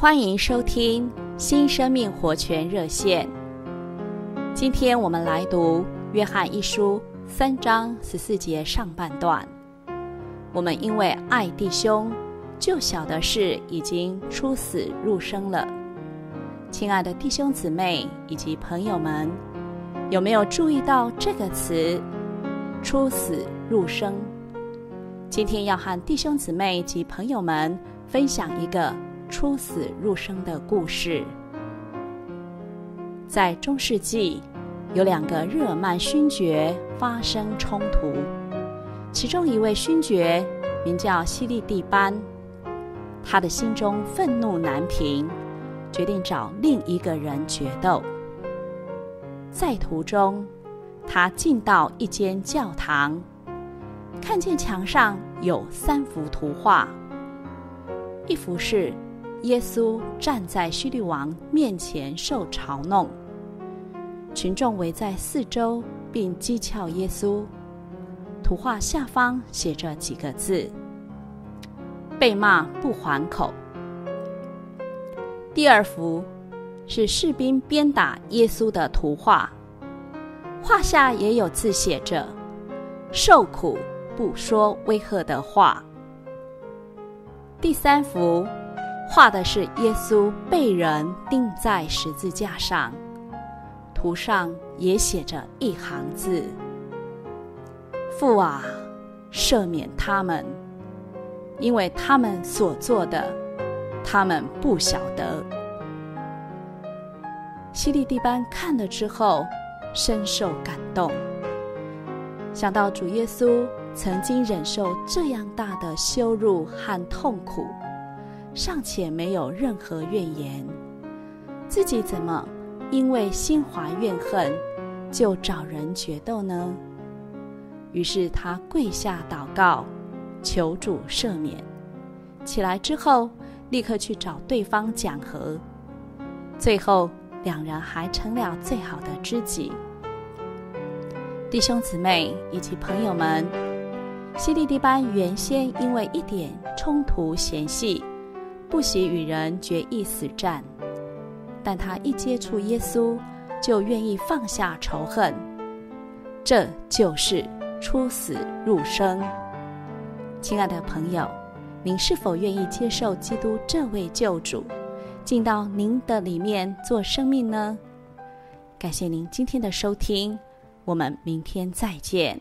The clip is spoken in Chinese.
欢迎收听新生命活泉热线。今天我们来读约翰一书三章十四节上半段。我们因为爱弟兄，就晓得是已经出死入生了。亲爱的弟兄姊妹以及朋友们，有没有注意到这个词“出死入生”？今天要和弟兄姊妹及朋友们分享一个。出死入生的故事，在中世纪，有两个日耳曼勋爵发生冲突。其中一位勋爵名叫西利蒂班，他的心中愤怒难平，决定找另一个人决斗。在途中，他进到一间教堂，看见墙上有三幅图画，一幅是。耶稣站在希律王面前受嘲弄，群众围在四周，并讥诮耶稣。图画下方写着几个字：“被骂不还口。”第二幅是士兵鞭打耶稣的图画，画下也有字写着：“受苦不说威吓的话。”第三幅。画的是耶稣被人钉在十字架上，图上也写着一行字：“父啊，赦免他们，因为他们所做的，他们不晓得。”西利蒂班看了之后，深受感动，想到主耶稣曾经忍受这样大的羞辱和痛苦。尚且没有任何怨言，自己怎么因为心怀怨恨就找人决斗呢？于是他跪下祷告，求主赦免。起来之后，立刻去找对方讲和，最后两人还成了最好的知己。弟兄姊妹以及朋友们，西利蒂班原先因为一点冲突嫌隙。不喜与人决一死战，但他一接触耶稣，就愿意放下仇恨。这就是出死入生。亲爱的朋友，您是否愿意接受基督这位救主，进到您的里面做生命呢？感谢您今天的收听，我们明天再见。